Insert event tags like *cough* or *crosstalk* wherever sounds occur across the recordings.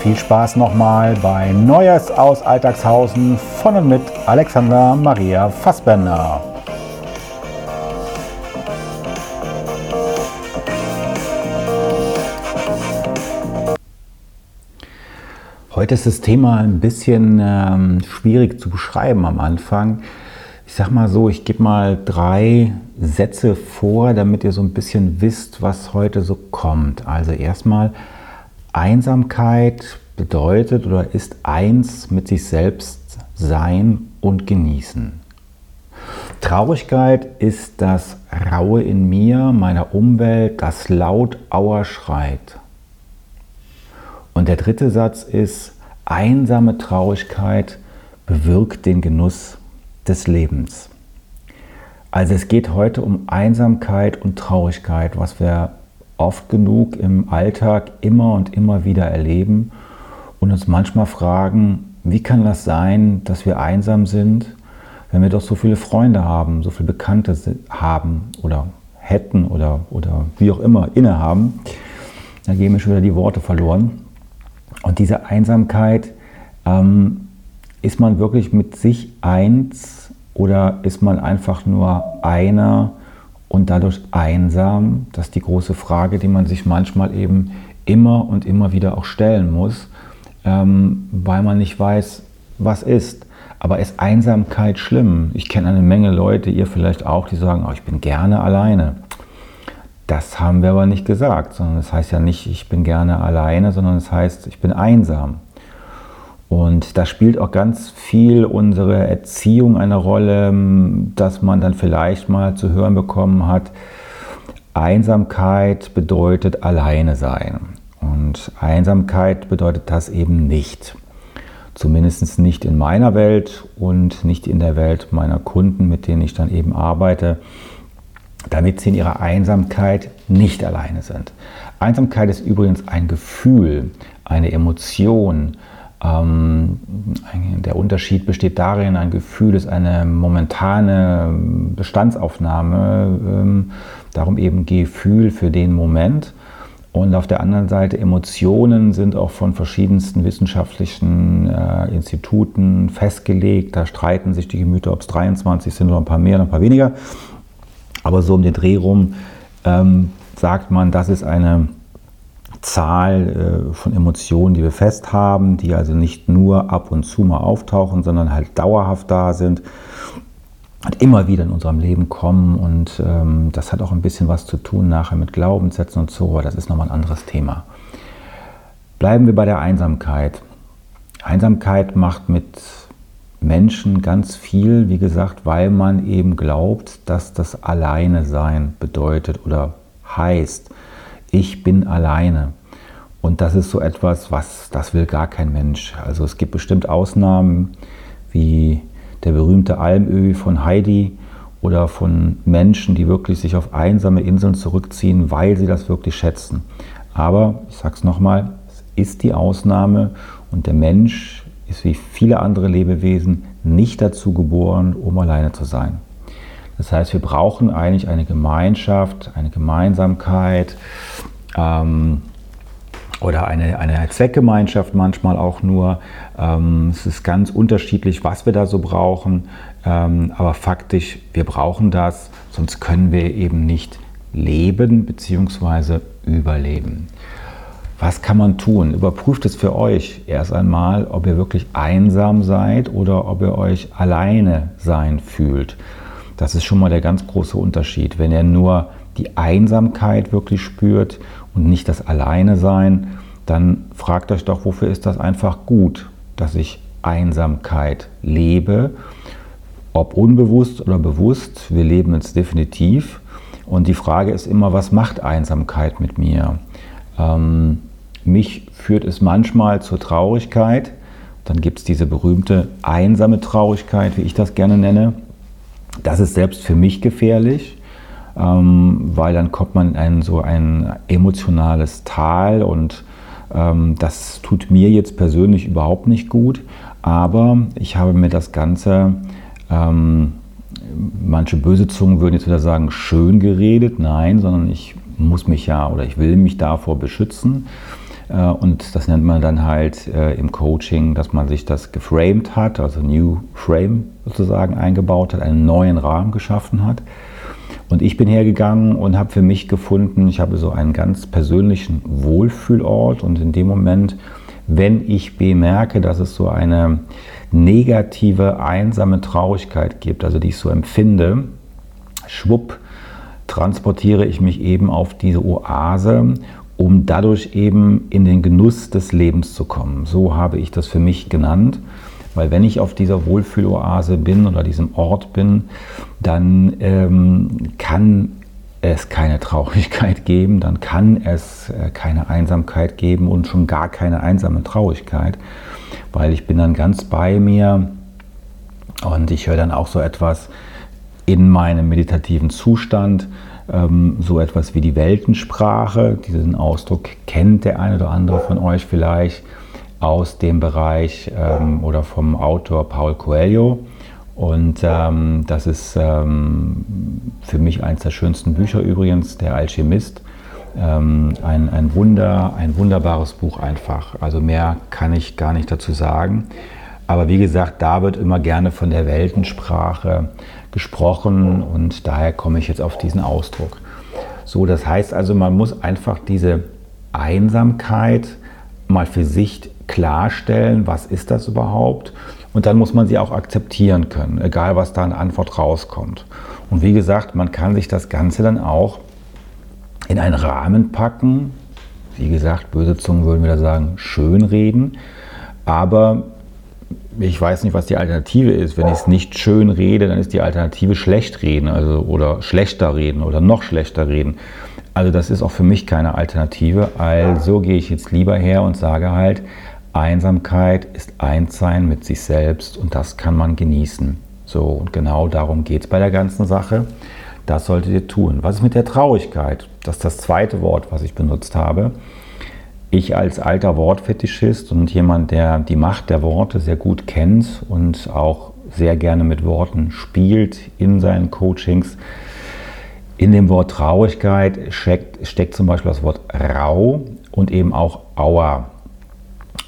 viel Spaß nochmal bei Neues aus Alltagshausen von und mit Alexander Maria Fassbender. Heute ist das Thema ein bisschen ähm, schwierig zu beschreiben am Anfang. Ich sag mal so, ich gebe mal drei Sätze vor, damit ihr so ein bisschen wisst, was heute so kommt. Also erstmal, Einsamkeit bedeutet oder ist eins mit sich selbst sein und genießen. Traurigkeit ist das Raue in mir, meiner Umwelt, das laut Auer schreit. Und der dritte Satz ist, einsame Traurigkeit bewirkt den Genuss des Lebens. Also es geht heute um Einsamkeit und Traurigkeit, was wir oft genug im Alltag immer und immer wieder erleben und uns manchmal fragen, wie kann das sein, dass wir einsam sind, wenn wir doch so viele Freunde haben, so viele Bekannte haben oder hätten oder, oder wie auch immer innehaben. Da gehen mir schon wieder die Worte verloren. Und diese Einsamkeit, ähm, ist man wirklich mit sich eins oder ist man einfach nur einer und dadurch einsam? Das ist die große Frage, die man sich manchmal eben immer und immer wieder auch stellen muss, ähm, weil man nicht weiß, was ist. Aber ist Einsamkeit schlimm? Ich kenne eine Menge Leute, ihr vielleicht auch, die sagen, oh, ich bin gerne alleine. Das haben wir aber nicht gesagt, sondern das heißt ja nicht, ich bin gerne alleine, sondern es das heißt, ich bin einsam. Und da spielt auch ganz viel unsere Erziehung eine Rolle, dass man dann vielleicht mal zu hören bekommen hat, Einsamkeit bedeutet alleine sein. Und Einsamkeit bedeutet das eben nicht. Zumindest nicht in meiner Welt und nicht in der Welt meiner Kunden, mit denen ich dann eben arbeite damit sie in ihrer Einsamkeit nicht alleine sind. Einsamkeit ist übrigens ein Gefühl, eine Emotion. Ähm, der Unterschied besteht darin, ein Gefühl ist eine momentane Bestandsaufnahme, ähm, darum eben Gefühl für den Moment. Und auf der anderen Seite Emotionen sind auch von verschiedensten wissenschaftlichen äh, Instituten festgelegt. Da streiten sich die Gemüter, ob es 23 sind oder ein paar mehr oder ein paar weniger. Aber so um den Dreh rum ähm, sagt man, das ist eine Zahl äh, von Emotionen, die wir fest haben, die also nicht nur ab und zu mal auftauchen, sondern halt dauerhaft da sind und immer wieder in unserem Leben kommen. Und ähm, das hat auch ein bisschen was zu tun nachher mit Glaubenssätzen und so, aber das ist nochmal ein anderes Thema. Bleiben wir bei der Einsamkeit. Einsamkeit macht mit Menschen ganz viel, wie gesagt, weil man eben glaubt, dass das Alleine sein bedeutet oder heißt, ich bin alleine. Und das ist so etwas, was das will gar kein Mensch. Also es gibt bestimmt Ausnahmen wie der berühmte Almöhi von Heidi oder von Menschen, die wirklich sich auf einsame Inseln zurückziehen, weil sie das wirklich schätzen. Aber ich sage es nochmal, es ist die Ausnahme und der Mensch ist wie viele andere Lebewesen nicht dazu geboren, um alleine zu sein. Das heißt, wir brauchen eigentlich eine Gemeinschaft, eine Gemeinsamkeit ähm, oder eine, eine Zweckgemeinschaft manchmal auch nur. Ähm, es ist ganz unterschiedlich, was wir da so brauchen, ähm, aber faktisch, wir brauchen das, sonst können wir eben nicht leben bzw. überleben. Was kann man tun? Überprüft es für euch erst einmal, ob ihr wirklich einsam seid oder ob ihr euch alleine sein fühlt. Das ist schon mal der ganz große Unterschied. Wenn ihr nur die Einsamkeit wirklich spürt und nicht das Alleine sein, dann fragt euch doch, wofür ist das einfach gut, dass ich Einsamkeit lebe, ob unbewusst oder bewusst. Wir leben es definitiv. Und die Frage ist immer, was macht Einsamkeit mit mir? Ähm, mich führt es manchmal zur Traurigkeit. Dann gibt es diese berühmte einsame Traurigkeit, wie ich das gerne nenne. Das ist selbst für mich gefährlich, ähm, weil dann kommt man in so ein emotionales Tal und ähm, das tut mir jetzt persönlich überhaupt nicht gut. Aber ich habe mir das Ganze, ähm, manche böse Zungen würden jetzt wieder sagen, schön geredet. Nein, sondern ich muss mich ja oder ich will mich davor beschützen. Äh, und das nennt man dann halt äh, im Coaching, dass man sich das geframed hat, also New Frame sozusagen eingebaut hat, einen neuen Rahmen geschaffen hat. Und ich bin hergegangen und habe für mich gefunden, ich habe so einen ganz persönlichen Wohlfühlort und in dem Moment, wenn ich bemerke, dass es so eine negative, einsame Traurigkeit gibt, also die ich so empfinde, schwupp, transportiere ich mich eben auf diese Oase, um dadurch eben in den Genuss des Lebens zu kommen. So habe ich das für mich genannt. Weil wenn ich auf dieser Wohlfühloase bin oder diesem Ort bin, dann ähm, kann es keine Traurigkeit *laughs* geben, dann kann es äh, keine Einsamkeit geben und schon gar keine einsame Traurigkeit, weil ich bin dann ganz bei mir und ich höre dann auch so etwas in meinem meditativen Zustand, so etwas wie die Weltensprache. Diesen Ausdruck kennt der eine oder andere von euch vielleicht aus dem Bereich ähm, oder vom Autor Paul Coelho. Und ähm, das ist ähm, für mich eines der schönsten Bücher übrigens, Der Alchemist. Ähm, ein, ein Wunder, ein wunderbares Buch einfach. Also mehr kann ich gar nicht dazu sagen. Aber wie gesagt, da wird immer gerne von der Weltensprache gesprochen und daher komme ich jetzt auf diesen Ausdruck. So, das heißt also, man muss einfach diese Einsamkeit mal für sich klarstellen, was ist das überhaupt? Und dann muss man sie auch akzeptieren können, egal was da an Antwort rauskommt. Und wie gesagt, man kann sich das Ganze dann auch in einen Rahmen packen. Wie gesagt, böse Zungen würden wieder sagen, schön reden. Aber ich weiß nicht, was die Alternative ist. Wenn ich es nicht schön rede, dann ist die Alternative schlecht reden also, oder schlechter reden oder noch schlechter reden. Also das ist auch für mich keine Alternative. Also gehe ich jetzt lieber her und sage halt, Einsamkeit ist Einssein mit sich selbst und das kann man genießen. So, und genau darum geht es bei der ganzen Sache. Das solltet ihr tun. Was ist mit der Traurigkeit? Das ist das zweite Wort, was ich benutzt habe. Ich als alter Wortfetischist und jemand, der die Macht der Worte sehr gut kennt und auch sehr gerne mit Worten spielt in seinen Coachings, in dem Wort Traurigkeit steckt, steckt zum Beispiel das Wort rau und eben auch Auer.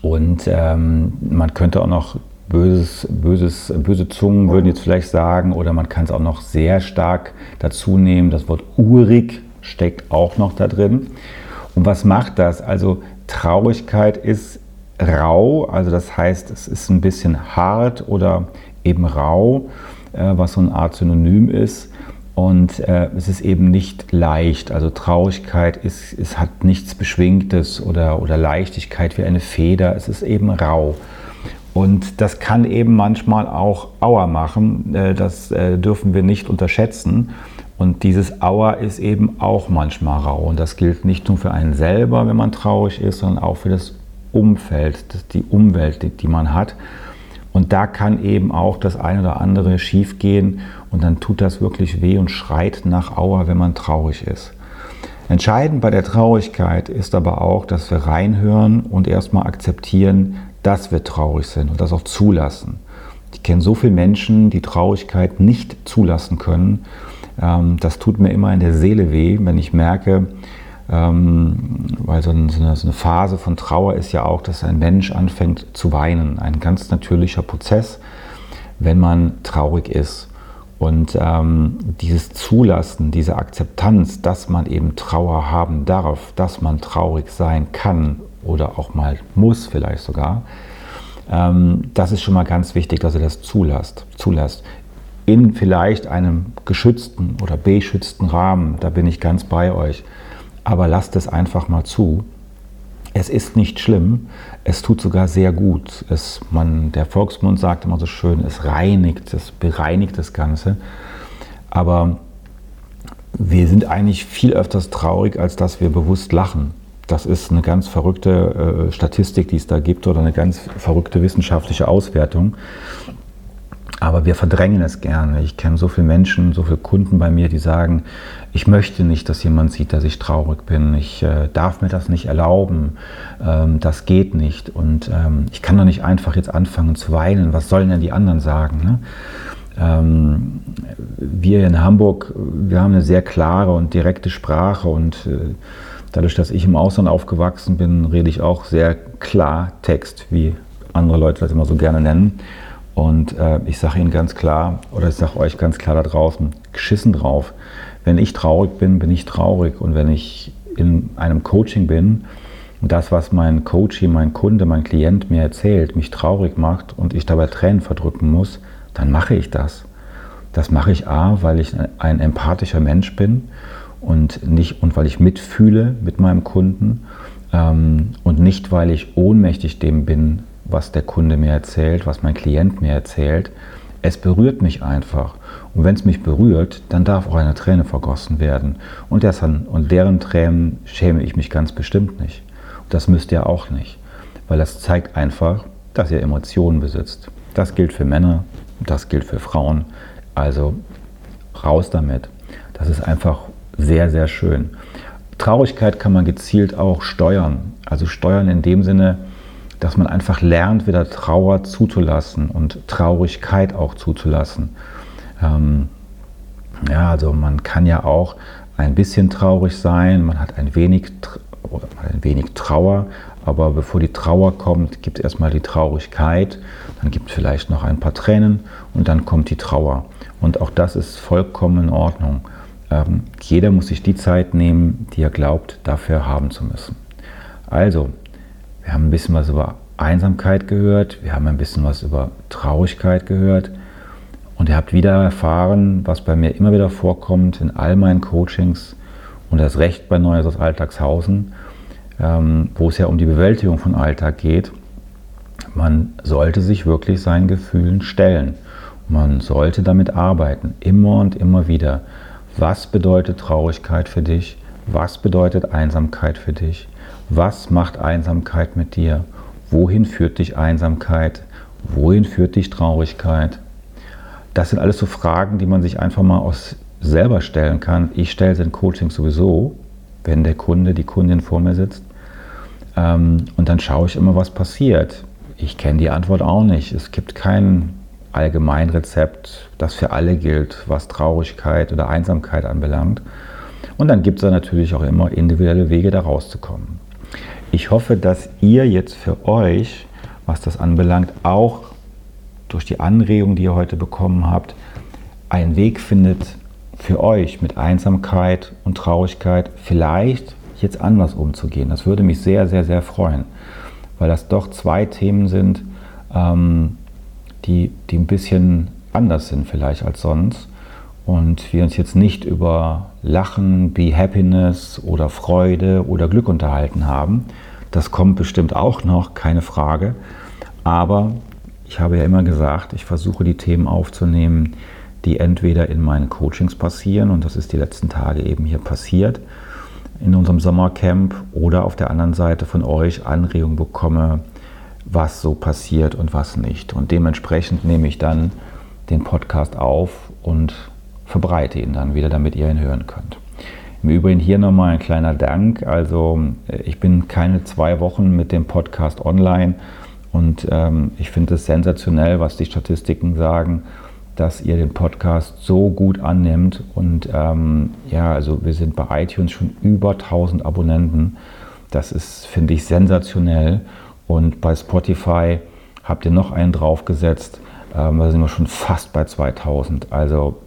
Und ähm, man könnte auch noch böses, böses, böse Zungen würden jetzt vielleicht sagen, oder man kann es auch noch sehr stark dazu nehmen. Das Wort urig steckt auch noch da drin. Und was macht das? Also Traurigkeit ist rau, also das heißt, es ist ein bisschen hart oder eben rau, äh, was so eine Art Synonym ist. Und äh, es ist eben nicht leicht. Also Traurigkeit ist, es hat nichts Beschwingtes oder, oder Leichtigkeit wie eine Feder. Es ist eben rau. Und das kann eben manchmal auch Auer machen. Äh, das äh, dürfen wir nicht unterschätzen. Und dieses Auer ist eben auch manchmal rau. Und das gilt nicht nur für einen selber, wenn man traurig ist, sondern auch für das Umfeld, die Umwelt, die man hat. Und da kann eben auch das eine oder andere schiefgehen und dann tut das wirklich weh und schreit nach Auer, wenn man traurig ist. Entscheidend bei der Traurigkeit ist aber auch, dass wir reinhören und erstmal akzeptieren, dass wir traurig sind und das auch zulassen. Ich kenne so viele Menschen, die Traurigkeit nicht zulassen können. Ähm, das tut mir immer in der Seele weh, wenn ich merke, ähm, weil so eine, Phase von Trauer ist ja auch, dass ein Mensch anfängt zu weinen. Ein ganz natürlicher Prozess, wenn man traurig ist. Und ähm, dieses Zulassen, diese Akzeptanz, dass man eben Trauer haben darf, dass man traurig sein kann oder auch mal muss vielleicht sogar, ähm, das ist schon mal ganz wichtig, dass ihr das zulasst. zulasst. In vielleicht einem geschützten oder beschützten Rahmen, da bin ich ganz bei euch. Aber lasst es einfach mal zu. Es ist nicht schlimm, es tut sogar sehr gut. Es, man, der Volksmund sagt immer so schön, es reinigt, es bereinigt das Ganze. Aber wir sind eigentlich viel öfters traurig, als dass wir bewusst lachen. Das ist eine ganz verrückte äh, Statistik, die es da gibt, oder eine ganz verrückte wissenschaftliche Auswertung. Aber wir verdrängen es gerne. Ich kenne so viele Menschen, so viele Kunden bei mir, die sagen, ich möchte nicht, dass jemand sieht, dass ich traurig bin. Ich äh, darf mir das nicht erlauben. Ähm, das geht nicht. Und ähm, ich kann doch nicht einfach jetzt anfangen zu weinen. Was sollen denn die anderen sagen? Ne? Ähm, wir in Hamburg, wir haben eine sehr klare und direkte Sprache und äh, dadurch, dass ich im Ausland aufgewachsen bin, rede ich auch sehr klar Text, wie andere Leute das immer so gerne nennen. Und äh, ich sage Ihnen ganz klar, oder ich sage euch ganz klar da draußen, geschissen drauf. Wenn ich traurig bin, bin ich traurig. Und wenn ich in einem Coaching bin und das, was mein Coach, mein Kunde, mein Klient mir erzählt, mich traurig macht und ich dabei Tränen verdrücken muss, dann mache ich das. Das mache ich A, weil ich ein empathischer Mensch bin und, nicht, und weil ich mitfühle mit meinem Kunden ähm, und nicht, weil ich ohnmächtig dem bin, was der Kunde mir erzählt, was mein Klient mir erzählt. Es berührt mich einfach. Und wenn es mich berührt, dann darf auch eine Träne vergossen werden. Und, das, und deren Tränen schäme ich mich ganz bestimmt nicht. Und das müsst ihr auch nicht. Weil das zeigt einfach, dass ihr Emotionen besitzt. Das gilt für Männer, das gilt für Frauen. Also raus damit. Das ist einfach sehr, sehr schön. Traurigkeit kann man gezielt auch steuern. Also steuern in dem Sinne, dass man einfach lernt, wieder Trauer zuzulassen und Traurigkeit auch zuzulassen. Ähm, ja, also man kann ja auch ein bisschen traurig sein, man hat ein wenig, ein wenig Trauer, aber bevor die Trauer kommt, gibt es erstmal die Traurigkeit, dann gibt es vielleicht noch ein paar Tränen und dann kommt die Trauer. Und auch das ist vollkommen in Ordnung. Ähm, jeder muss sich die Zeit nehmen, die er glaubt, dafür haben zu müssen. Also, wir haben ein bisschen was über Einsamkeit gehört, wir haben ein bisschen was über Traurigkeit gehört und ihr habt wieder erfahren, was bei mir immer wieder vorkommt in all meinen Coachings und das Recht bei Neues aus Alltagshausen, ähm, wo es ja um die Bewältigung von Alltag geht. Man sollte sich wirklich seinen Gefühlen stellen. Man sollte damit arbeiten, immer und immer wieder. Was bedeutet Traurigkeit für dich? Was bedeutet Einsamkeit für dich? Was macht Einsamkeit mit dir? Wohin führt dich Einsamkeit? Wohin führt dich Traurigkeit? Das sind alles so Fragen, die man sich einfach mal aus selber stellen kann. Ich stelle sie in Coaching sowieso, wenn der Kunde, die Kundin vor mir sitzt. Ähm, und dann schaue ich immer, was passiert. Ich kenne die Antwort auch nicht. Es gibt kein Allgemeinrezept, das für alle gilt, was Traurigkeit oder Einsamkeit anbelangt. Und dann gibt es natürlich auch immer individuelle Wege, da rauszukommen. Ich hoffe, dass ihr jetzt für euch, was das anbelangt, auch durch die Anregung, die ihr heute bekommen habt, einen Weg findet für euch mit Einsamkeit und Traurigkeit vielleicht jetzt anders umzugehen. Das würde mich sehr, sehr, sehr freuen, weil das doch zwei Themen sind, ähm, die, die ein bisschen anders sind vielleicht als sonst und wir uns jetzt nicht über Lachen, Be Happiness oder Freude oder Glück unterhalten haben. Das kommt bestimmt auch noch, keine Frage. Aber ich habe ja immer gesagt, ich versuche die Themen aufzunehmen, die entweder in meinen Coachings passieren, und das ist die letzten Tage eben hier passiert, in unserem Sommercamp, oder auf der anderen Seite von euch Anregungen bekomme, was so passiert und was nicht. Und dementsprechend nehme ich dann den Podcast auf und verbreite ihn dann wieder, damit ihr ihn hören könnt. Im Übrigen hier nochmal ein kleiner Dank. Also ich bin keine zwei Wochen mit dem Podcast online und ähm, ich finde es sensationell, was die Statistiken sagen, dass ihr den Podcast so gut annimmt. Und ähm, ja, also wir sind bei iTunes schon über 1000 Abonnenten. Das ist, finde ich, sensationell. Und bei Spotify habt ihr noch einen draufgesetzt. Ähm, da sind wir schon fast bei 2000. Also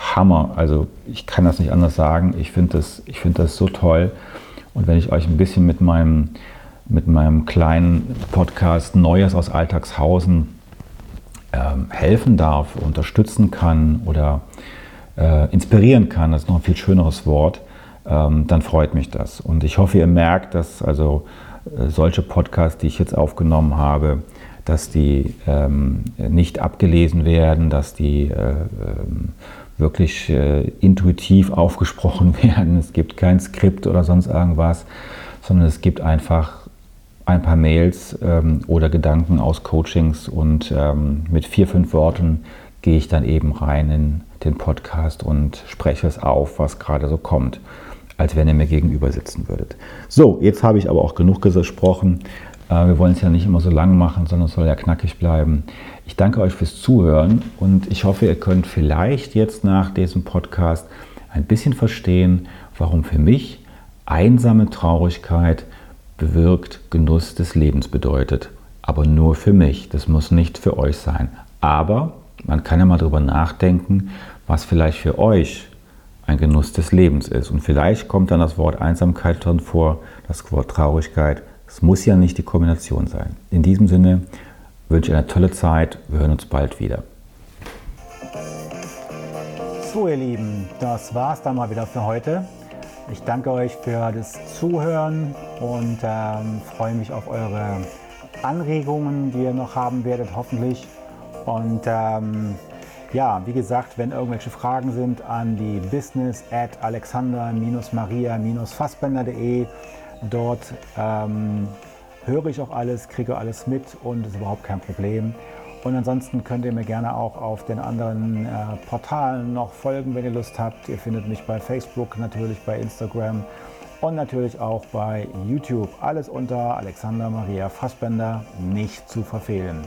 Hammer. Also ich kann das nicht anders sagen. Ich finde das, find das so toll. Und wenn ich euch ein bisschen mit meinem, mit meinem kleinen Podcast Neues aus Alltagshausen ähm, helfen darf, unterstützen kann oder äh, inspirieren kann, das ist noch ein viel schöneres Wort, ähm, dann freut mich das. Und ich hoffe, ihr merkt, dass also äh, solche Podcasts, die ich jetzt aufgenommen habe, dass die ähm, nicht abgelesen werden, dass die äh, ähm, wirklich äh, intuitiv aufgesprochen *laughs* werden. Es gibt kein Skript oder sonst irgendwas, sondern es gibt einfach ein paar Mails ähm, oder Gedanken aus Coachings und ähm, mit vier, fünf Worten gehe ich dann eben rein in den Podcast und spreche es auf, was gerade so kommt, als wenn ihr mir gegenüber sitzen würdet. So, jetzt habe ich aber auch genug gesprochen. Äh, wir wollen es ja nicht immer so lang machen, sondern es soll ja knackig bleiben. Ich danke euch fürs Zuhören und ich hoffe, ihr könnt vielleicht jetzt nach diesem Podcast ein bisschen verstehen, warum für mich einsame Traurigkeit bewirkt Genuss des Lebens bedeutet. Aber nur für mich. Das muss nicht für euch sein. Aber man kann ja mal darüber nachdenken, was vielleicht für euch ein Genuss des Lebens ist. Und vielleicht kommt dann das Wort Einsamkeit drin vor, das Wort Traurigkeit. Es muss ja nicht die Kombination sein. In diesem Sinne wünsche ich eine tolle Zeit. Wir hören uns bald wieder. So, ihr Lieben, das war es dann mal wieder für heute. Ich danke euch für das Zuhören und ähm, freue mich auf eure Anregungen, die ihr noch haben werdet, hoffentlich. Und ähm, ja, wie gesagt, wenn irgendwelche Fragen sind an die business at alexander-maria-fassbender.de. Dort ähm, höre ich auch alles, kriege alles mit und ist überhaupt kein Problem. Und ansonsten könnt ihr mir gerne auch auf den anderen äh, Portalen noch folgen, wenn ihr Lust habt. Ihr findet mich bei Facebook, natürlich bei Instagram und natürlich auch bei YouTube. Alles unter Alexander Maria Fassbender, nicht zu verfehlen.